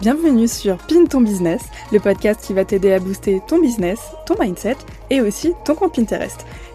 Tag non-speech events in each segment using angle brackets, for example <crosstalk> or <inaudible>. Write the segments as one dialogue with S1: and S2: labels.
S1: Bienvenue sur Pin ton business, le podcast qui va t'aider à booster ton business, ton mindset et aussi ton compte Pinterest.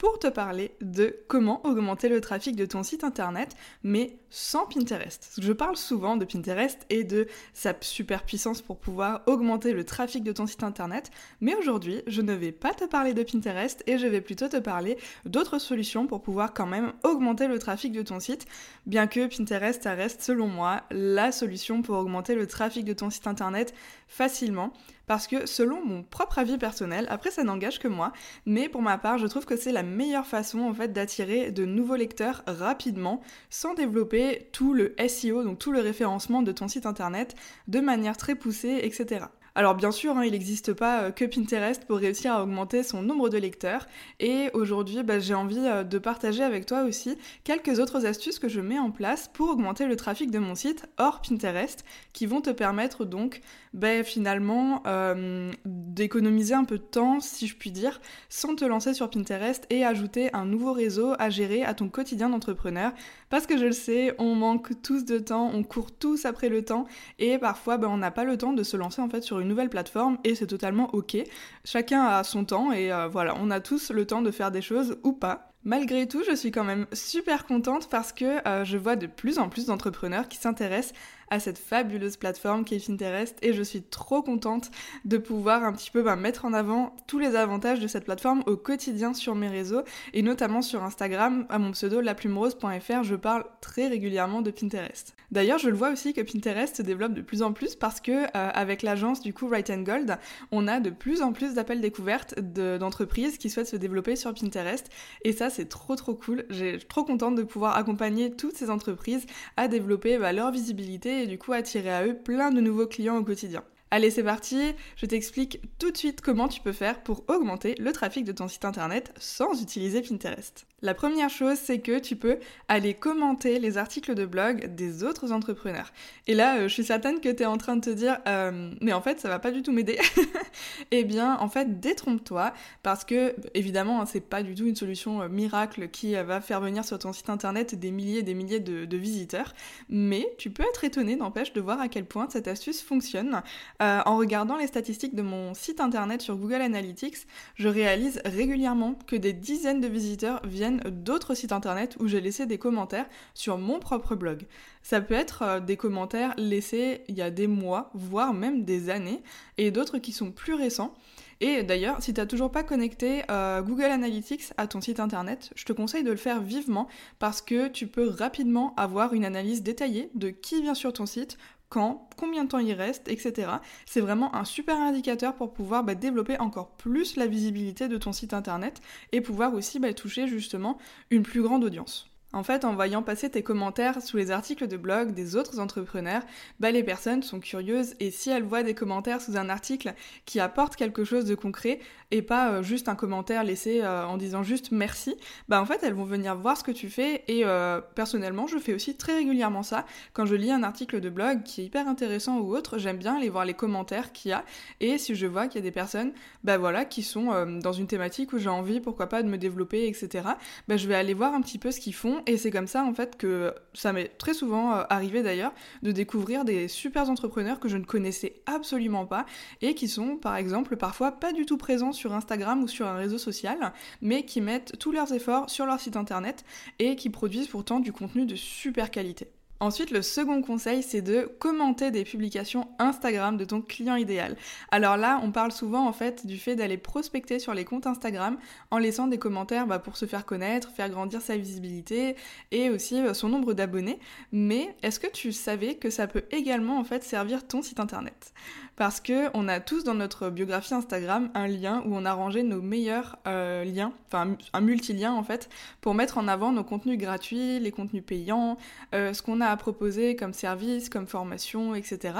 S1: pour te parler de comment augmenter le trafic de ton site internet, mais sans Pinterest. Je parle souvent de Pinterest et de sa super puissance pour pouvoir augmenter le trafic de ton site internet, mais aujourd'hui, je ne vais pas te parler de Pinterest et je vais plutôt te parler d'autres solutions pour pouvoir quand même augmenter le trafic de ton site, bien que Pinterest reste selon moi la solution pour augmenter le trafic de ton site internet facilement parce que selon mon propre avis personnel, après ça n'engage que moi, mais pour ma part, je trouve que c'est la meilleure façon en fait d'attirer de nouveaux lecteurs rapidement sans développer tout le SEO, donc tout le référencement de ton site internet de manière très poussée, etc. Alors bien sûr, hein, il n'existe pas euh, que Pinterest pour réussir à augmenter son nombre de lecteurs. Et aujourd'hui, bah, j'ai envie euh, de partager avec toi aussi quelques autres astuces que je mets en place pour augmenter le trafic de mon site hors Pinterest, qui vont te permettre donc bah, finalement euh, d'économiser un peu de temps, si je puis dire, sans te lancer sur Pinterest et ajouter un nouveau réseau à gérer à ton quotidien d'entrepreneur. Parce que je le sais, on manque tous de temps, on court tous après le temps et parfois bah, on n'a pas le temps de se lancer en fait sur une nouvelle plateforme et c'est totalement ok. Chacun a son temps et euh, voilà, on a tous le temps de faire des choses ou pas. Malgré tout, je suis quand même super contente parce que euh, je vois de plus en plus d'entrepreneurs qui s'intéressent à cette fabuleuse plateforme qui est Pinterest et je suis trop contente de pouvoir un petit peu bah, mettre en avant tous les avantages de cette plateforme au quotidien sur mes réseaux et notamment sur Instagram à mon pseudo laplumerose.fr je parle très régulièrement de Pinterest. D'ailleurs je le vois aussi que Pinterest se développe de plus en plus parce que euh, avec l'agence du coup Right and Gold on a de plus en plus d'appels découvertes d'entreprises qui souhaitent se développer sur Pinterest et ça c'est trop trop cool. J'ai trop contente de pouvoir accompagner toutes ces entreprises à développer bah, leur visibilité et du coup attirer à eux plein de nouveaux clients au quotidien. Allez, c'est parti, je t'explique tout de suite comment tu peux faire pour augmenter le trafic de ton site internet sans utiliser Pinterest. La première chose, c'est que tu peux aller commenter les articles de blog des autres entrepreneurs. Et là, euh, je suis certaine que tu es en train de te dire, euh, mais en fait, ça va pas du tout m'aider. <laughs> eh bien, en fait, détrompe-toi, parce que, évidemment, hein, c'est pas du tout une solution euh, miracle qui va faire venir sur ton site internet des milliers et des milliers de, visiteurs. Mais tu peux être étonné, n'empêche, de voir à quel point cette astuce fonctionne. En regardant les statistiques de mon site internet sur Google Analytics, je réalise régulièrement que des dizaines de visiteurs viennent d'autres sites internet où j'ai laissé des commentaires sur mon propre blog. Ça peut être euh, des commentaires laissés il y a des mois, voire même des années, et d'autres qui sont plus récents. Et d'ailleurs, si tu n'as toujours pas connecté euh, Google Analytics à ton site internet, je te conseille de le faire vivement parce que tu peux rapidement avoir une analyse détaillée de qui vient sur ton site, quand, combien de temps il reste, etc. C'est vraiment un super indicateur pour pouvoir bah, développer encore plus la visibilité de ton site internet et pouvoir aussi bah, toucher justement une plus grande audience. En fait, en voyant passer tes commentaires sous les articles de blog des autres entrepreneurs, bah les personnes sont curieuses et si elles voient des commentaires sous un article qui apporte quelque chose de concret et pas euh, juste un commentaire laissé euh, en disant juste merci, bah en fait elles vont venir voir ce que tu fais et euh, personnellement je fais aussi très régulièrement ça. Quand je lis un article de blog qui est hyper intéressant ou autre, j'aime bien aller voir les commentaires qu'il y a et si je vois qu'il y a des personnes bah voilà qui sont dans une thématique où j'ai envie pourquoi pas de me développer etc, bah je vais aller voir un petit peu ce qu'ils font et c'est comme ça en fait que ça m'est très souvent euh, arrivé d'ailleurs de découvrir des super entrepreneurs que je ne connaissais absolument pas et qui sont par exemple parfois pas du tout présents sur Instagram ou sur un réseau social, mais qui mettent tous leurs efforts sur leur site internet et qui produisent pourtant du contenu de super qualité. Ensuite, le second conseil, c'est de commenter des publications Instagram de ton client idéal. Alors là, on parle souvent en fait du fait d'aller prospecter sur les comptes Instagram en laissant des commentaires bah, pour se faire connaître, faire grandir sa visibilité et aussi euh, son nombre d'abonnés. Mais est-ce que tu savais que ça peut également en fait servir ton site internet? Parce que on a tous dans notre biographie Instagram un lien où on a rangé nos meilleurs euh, liens, enfin un multilien en fait, pour mettre en avant nos contenus gratuits, les contenus payants, euh, ce qu'on a proposer comme service, comme formation, etc.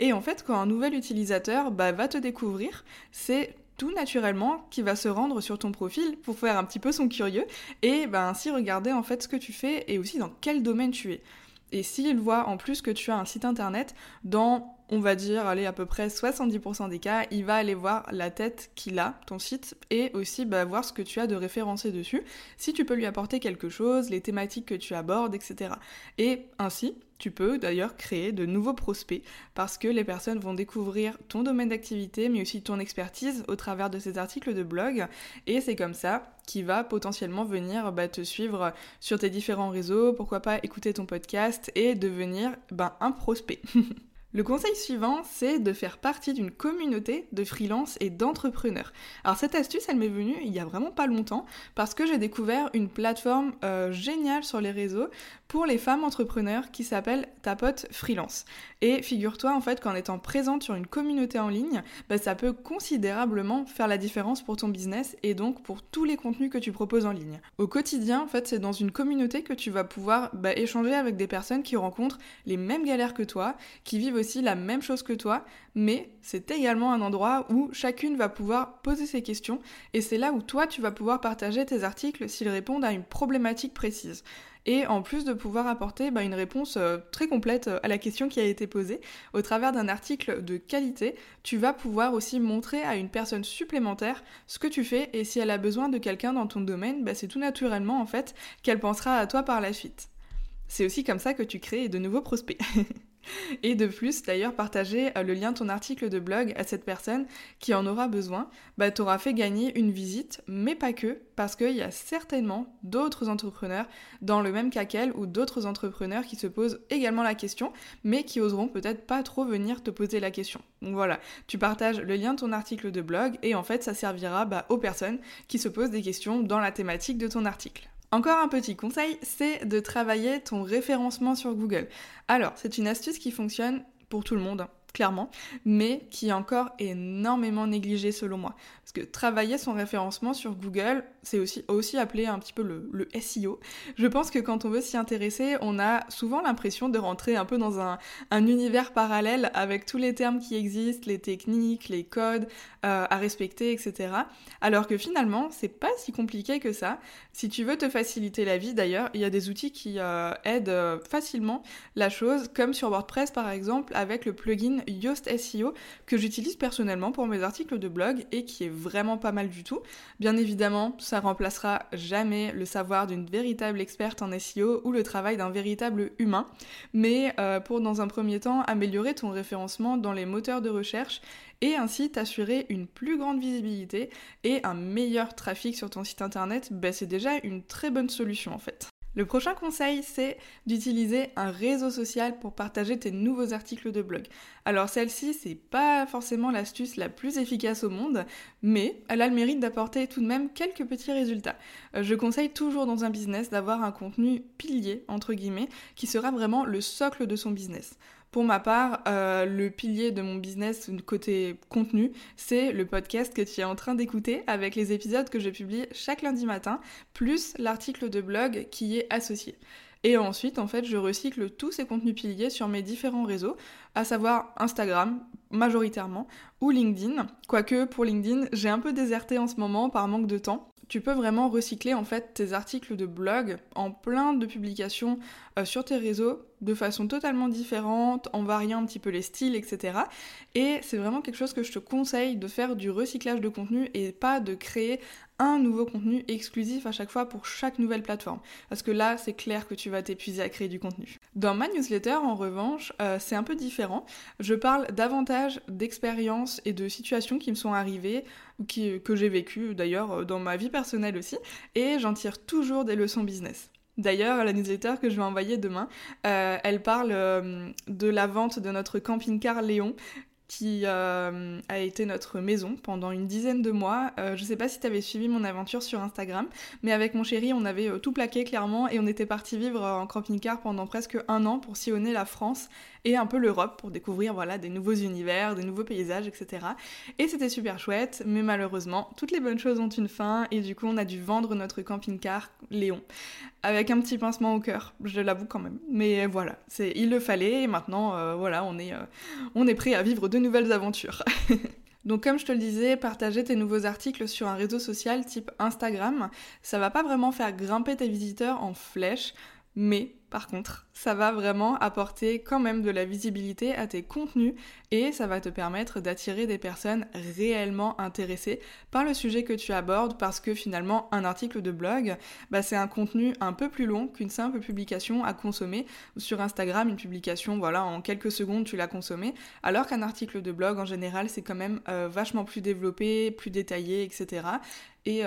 S1: Et en fait, quand un nouvel utilisateur bah, va te découvrir, c'est tout naturellement qui va se rendre sur ton profil pour faire un petit peu son curieux et bah, ainsi regarder en fait ce que tu fais et aussi dans quel domaine tu es. Et s'il voit en plus que tu as un site internet, dans, on va dire, allez, à peu près 70% des cas, il va aller voir la tête qu'il a, ton site, et aussi bah, voir ce que tu as de référencé dessus, si tu peux lui apporter quelque chose, les thématiques que tu abordes, etc. Et ainsi, tu peux d'ailleurs créer de nouveaux prospects parce que les personnes vont découvrir ton domaine d'activité mais aussi ton expertise au travers de ces articles de blog et c'est comme ça qu'il va potentiellement venir bah, te suivre sur tes différents réseaux, pourquoi pas écouter ton podcast et devenir ben, un prospect. <laughs> Le conseil suivant, c'est de faire partie d'une communauté de freelance et d'entrepreneurs. Alors cette astuce, elle m'est venue il y a vraiment pas longtemps parce que j'ai découvert une plateforme euh, géniale sur les réseaux pour les femmes entrepreneurs qui s'appelle Tapote Freelance. Et figure-toi en fait qu'en étant présente sur une communauté en ligne, bah, ça peut considérablement faire la différence pour ton business et donc pour tous les contenus que tu proposes en ligne. Au quotidien, en fait, c'est dans une communauté que tu vas pouvoir bah, échanger avec des personnes qui rencontrent les mêmes galères que toi, qui vivent la même chose que toi, mais c'est également un endroit où chacune va pouvoir poser ses questions et c'est là où toi tu vas pouvoir partager tes articles s'ils répondent à une problématique précise et en plus de pouvoir apporter bah, une réponse euh, très complète euh, à la question qui a été posée, au travers d'un article de qualité, tu vas pouvoir aussi montrer à une personne supplémentaire ce que tu fais et si elle a besoin de quelqu'un dans ton domaine, bah, c'est tout naturellement en fait qu'elle pensera à toi par la suite. C'est aussi comme ça que tu crées de nouveaux prospects. <laughs> Et de plus, d'ailleurs, partager euh, le lien de ton article de blog à cette personne qui en aura besoin, bah t'auras fait gagner une visite, mais pas que, parce qu'il y a certainement d'autres entrepreneurs dans le même cas qu'elle ou d'autres entrepreneurs qui se posent également la question, mais qui oseront peut-être pas trop venir te poser la question. Donc voilà, tu partages le lien de ton article de blog et en fait ça servira bah, aux personnes qui se posent des questions dans la thématique de ton article. Encore un petit conseil, c'est de travailler ton référencement sur Google. Alors, c'est une astuce qui fonctionne pour tout le monde clairement, mais qui est encore énormément négligé selon moi. Parce que travailler son référencement sur Google, c'est aussi, aussi appelé un petit peu le, le, SEO. Je pense que quand on veut s'y intéresser, on a souvent l'impression de rentrer un peu dans un, un, univers parallèle avec tous les termes qui existent, les techniques, les codes euh, à respecter, etc. Alors que finalement, c'est pas si compliqué que ça. Si tu veux te faciliter la vie, d'ailleurs, il y a des outils qui euh, aident euh, facilement la chose, comme sur WordPress par exemple, avec le plugin Yoast SEO que j'utilise personnellement pour mes articles de blog et qui est vraiment pas mal du tout. Bien évidemment, ça remplacera jamais le savoir d'une véritable experte en SEO ou le travail d'un véritable humain, mais euh, pour dans un premier temps améliorer ton référencement dans les moteurs de recherche et ainsi t'assurer une plus grande visibilité et un meilleur trafic sur ton site internet, ben c'est déjà une très bonne solution en fait. Le prochain conseil, c'est d'utiliser un réseau social pour partager tes nouveaux articles de blog. Alors celle-ci, c'est pas forcément l'astuce la plus efficace au monde, mais elle a le mérite d'apporter tout de même quelques petits résultats. Euh, je conseille toujours dans un business d'avoir un contenu pilier, entre guillemets, qui sera vraiment le socle de son business. Pour ma part, euh, le pilier de mon business côté contenu, c'est le podcast que tu es en train d'écouter avec les épisodes que je publie chaque lundi matin, plus l'article de blog qui est associé. Et ensuite, en fait, je recycle tous ces contenus piliers sur mes différents réseaux, à savoir Instagram, majoritairement, ou LinkedIn. Quoique, pour LinkedIn, j'ai un peu déserté en ce moment par manque de temps tu peux vraiment recycler en fait tes articles de blog en plein de publications euh, sur tes réseaux de façon totalement différente, en variant un petit peu les styles, etc. Et c'est vraiment quelque chose que je te conseille de faire du recyclage de contenu et pas de créer un nouveau contenu exclusif à chaque fois pour chaque nouvelle plateforme. Parce que là, c'est clair que tu vas t'épuiser à créer du contenu. Dans ma newsletter, en revanche, euh, c'est un peu différent. Je parle davantage d'expériences et de situations qui me sont arrivées, que j'ai vécues d'ailleurs dans ma vie personnelle aussi, et j'en tire toujours des leçons business. D'ailleurs, la newsletter que je vais envoyer demain, euh, elle parle euh, de la vente de notre camping-car Léon qui euh, a été notre maison pendant une dizaine de mois. Euh, je sais pas si tu avais suivi mon aventure sur Instagram, mais avec mon chéri, on avait euh, tout plaqué clairement et on était parti vivre en camping-car pendant presque un an pour sillonner la France et un peu l'Europe pour découvrir voilà des nouveaux univers, des nouveaux paysages, etc. Et c'était super chouette, mais malheureusement, toutes les bonnes choses ont une fin et du coup, on a dû vendre notre camping-car Léon avec un petit pincement au cœur, je l'avoue quand même. Mais voilà, c'est il le fallait et maintenant, voilà, on est on est prêt à vivre de nouvelles aventures. <laughs> Donc comme je te le disais, partager tes nouveaux articles sur un réseau social type Instagram, ça va pas vraiment faire grimper tes visiteurs en flèche, mais par contre, ça va vraiment apporter quand même de la visibilité à tes contenus et ça va te permettre d'attirer des personnes réellement intéressées par le sujet que tu abordes parce que finalement un article de blog, bah, c'est un contenu un peu plus long qu'une simple publication à consommer. Sur Instagram, une publication, voilà, en quelques secondes tu l'as consommée, alors qu'un article de blog en général c'est quand même euh, vachement plus développé, plus détaillé, etc. Et,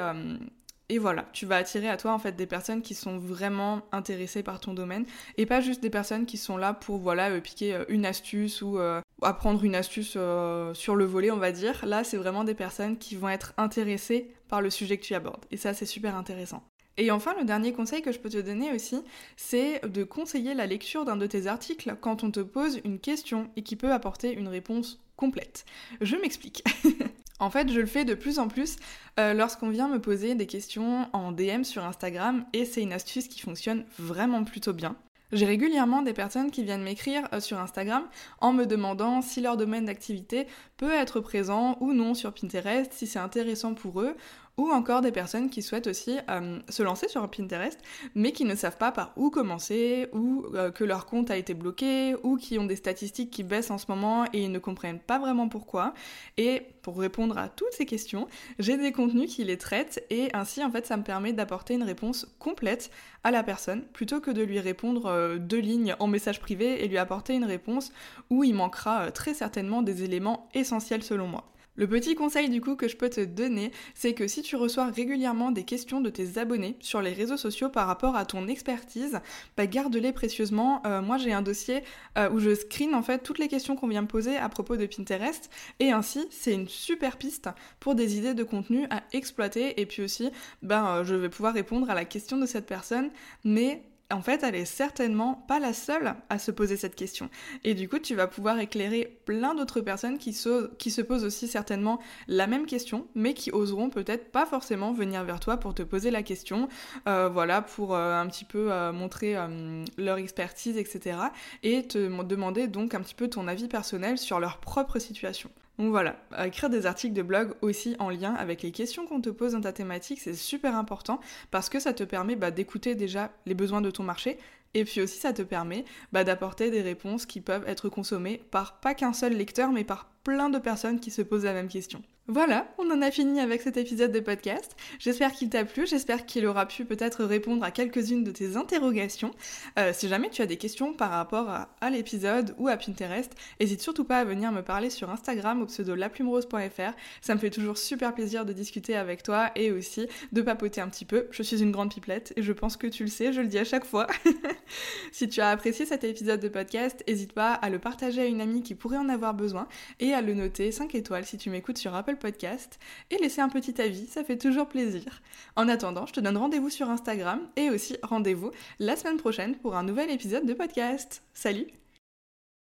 S1: et voilà, tu vas attirer à toi en fait des personnes qui sont vraiment intéressées par ton domaine et pas juste des personnes qui sont là pour voilà euh, piquer euh, une astuce ou euh, apprendre une astuce sur le volet on va dire. Là c'est vraiment des personnes qui vont être intéressées par le sujet que tu abordes et ça c'est super intéressant. Et enfin, le dernier conseil que je peux te donner aussi, c'est de conseiller la lecture d'un de tes articles quand on te pose une question et qui peut apporter une réponse complète. Je m'explique. <laughs> En fait, je le fais de plus en plus euh, lorsqu'on vient me poser des questions en DM sur Instagram et c'est une astuce qui fonctionne vraiment plutôt bien. J'ai régulièrement des personnes qui viennent m'écrire euh, sur Instagram en me demandant si leur domaine d'activité peut être présent ou non sur Pinterest, si c'est intéressant pour eux, ou encore des personnes qui souhaitent aussi euh, se lancer sur Pinterest, mais qui ne savent pas par où commencer, ou euh, que leur compte a été bloqué, ou qui ont des statistiques qui baissent en ce moment et ils ne comprennent pas vraiment pourquoi. Et pour répondre à toutes ces questions, j'ai des contenus qui les traitent et ainsi en fait ça me permet d'apporter une réponse complète à la personne plutôt que de lui répondre euh, deux lignes en message privé et lui apporter une réponse où il manquera très certainement des éléments essentiels selon moi. Le petit conseil du coup que je peux te donner, c'est que si tu reçois régulièrement des questions de tes abonnés sur les réseaux sociaux par rapport à ton expertise, bah garde-les précieusement. Euh, moi j'ai un dossier euh, où je screen en fait toutes les questions qu'on vient me poser à propos de Pinterest et ainsi c'est une super piste pour des idées de contenu à exploiter et puis aussi ben euh, je vais pouvoir répondre à la question de cette personne mais en fait, elle est certainement pas la seule à se poser cette question. Et du coup, tu vas pouvoir éclairer plein d'autres personnes qui se, posent aussi certainement la même question, mais qui oseront peut-être pas forcément venir vers toi pour te poser la question, euh, voilà, pour euh, un petit peu euh, montrer leur expertise, etc. Et te demander donc un petit peu ton avis personnel sur leur propre situation. Donc voilà, écrire des articles de blog aussi en lien avec les questions qu'on te pose dans ta thématique, c'est super important parce que ça te permet bah, d'écouter déjà les besoins de ton marché et puis aussi ça te permet bah, d'apporter des réponses qui peuvent être consommées par pas qu'un seul lecteur mais par plein de personnes qui se posent la même question. Voilà, on en a fini avec cet épisode de podcast. J'espère qu'il t'a plu, j'espère qu'il aura pu peut-être répondre à quelques-unes de tes interrogations. Euh, si jamais tu as des questions par rapport à, l'épisode ou à Pinterest, n'hésite surtout pas à venir me parler sur Instagram au pseudo laplumerose.fr. Ça me fait toujours super plaisir de discuter avec toi et aussi de papoter un petit peu. Je suis une grande pipelette et je pense que tu le sais, je le dis à chaque fois. <laughs> si tu as apprécié cet épisode de podcast, n'hésite pas à le partager à une amie qui pourrait en avoir besoin et à le noter 5 étoiles si tu m'écoutes sur Apple Podcast et laisser un petit avis, ça fait toujours plaisir. En attendant, je te donne rendez-vous sur Instagram et aussi rendez-vous la semaine prochaine pour un nouvel épisode de podcast. Salut